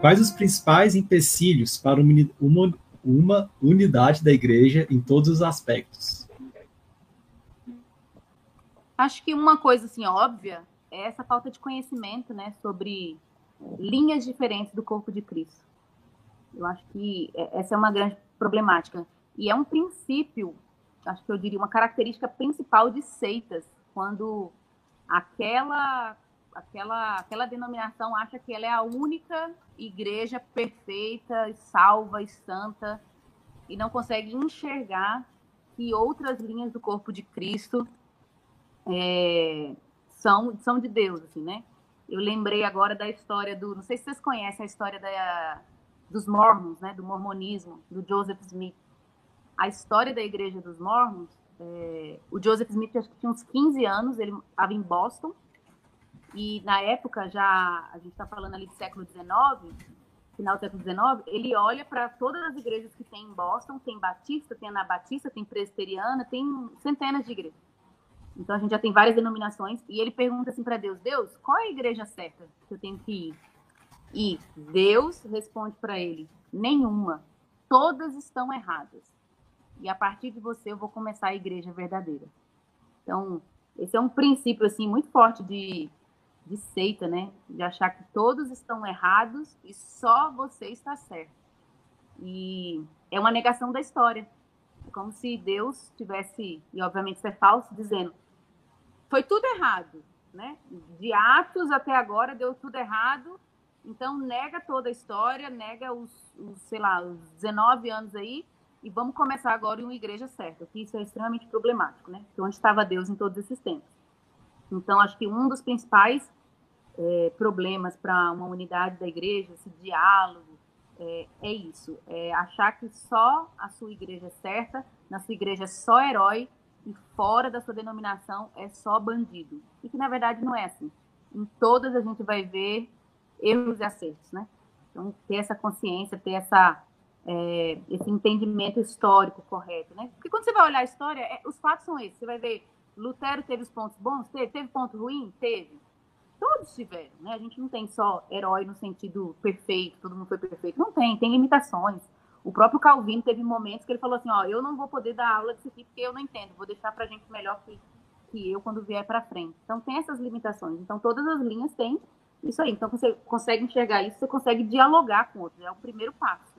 Quais os principais empecilhos para uma, uma unidade da igreja em todos os aspectos? Acho que uma coisa assim óbvia é essa falta de conhecimento, né, sobre linhas diferentes do corpo de Cristo. Eu acho que é, essa é uma grande problemática e é um princípio, acho que eu diria uma característica principal de seitas, quando aquela aquela aquela denominação acha que ela é a única igreja perfeita, salva e santa e não consegue enxergar que outras linhas do corpo de Cristo é, são, são de Deus, assim, né? Eu lembrei agora da história do, não sei se vocês conhecem a história da, dos Mormons, né? Do mormonismo, do Joseph Smith. A história da igreja dos Mormons, é, o Joseph Smith acho que tinha uns 15 anos, ele estava em Boston, e na época já, a gente está falando ali do século XIX, final do século XIX, ele olha para todas as igrejas que tem em Boston, tem Batista, tem Anabatista, tem Presbiteriana, tem centenas de igrejas. Então a gente já tem várias denominações e ele pergunta assim para Deus: Deus, qual é a igreja certa que eu tenho que ir? E Deus responde para ele: nenhuma. Todas estão erradas. E a partir de você eu vou começar a igreja verdadeira. Então, esse é um princípio assim muito forte de, de seita, né? De achar que todos estão errados e só você está certo. E é uma negação da história. É como se Deus tivesse, e obviamente isso é falso, dizendo: foi tudo errado, né? De Atos até agora deu tudo errado, então nega toda a história, nega os, os sei lá, os 19 anos aí, e vamos começar agora em uma igreja certa, que isso é extremamente problemático, né? Porque onde estava Deus em todos esses tempos. Então, acho que um dos principais é, problemas para uma unidade da igreja, esse diálogo, é, é, isso, é achar que só a sua igreja é certa, na sua igreja é só herói e fora da sua denominação é só bandido. E que na verdade não é assim. Em todas a gente vai ver erros e acertos, né? Então, ter essa consciência, ter essa, é, esse entendimento histórico correto, né? Porque quando você vai olhar a história, é, os fatos são esses. Você vai ver, Lutero teve os pontos bons? Teve. Teve ponto ruim? Teve. Todos tiveram, né? A gente não tem só herói no sentido perfeito, todo mundo foi perfeito. Não tem, tem limitações. O próprio Calvino teve momentos que ele falou assim, ó, eu não vou poder dar aula disso aqui porque eu não entendo, vou deixar para gente melhor que, que eu quando vier para frente. Então tem essas limitações. Então todas as linhas têm isso aí. Então você consegue enxergar isso, você consegue dialogar com outros. É o primeiro passo?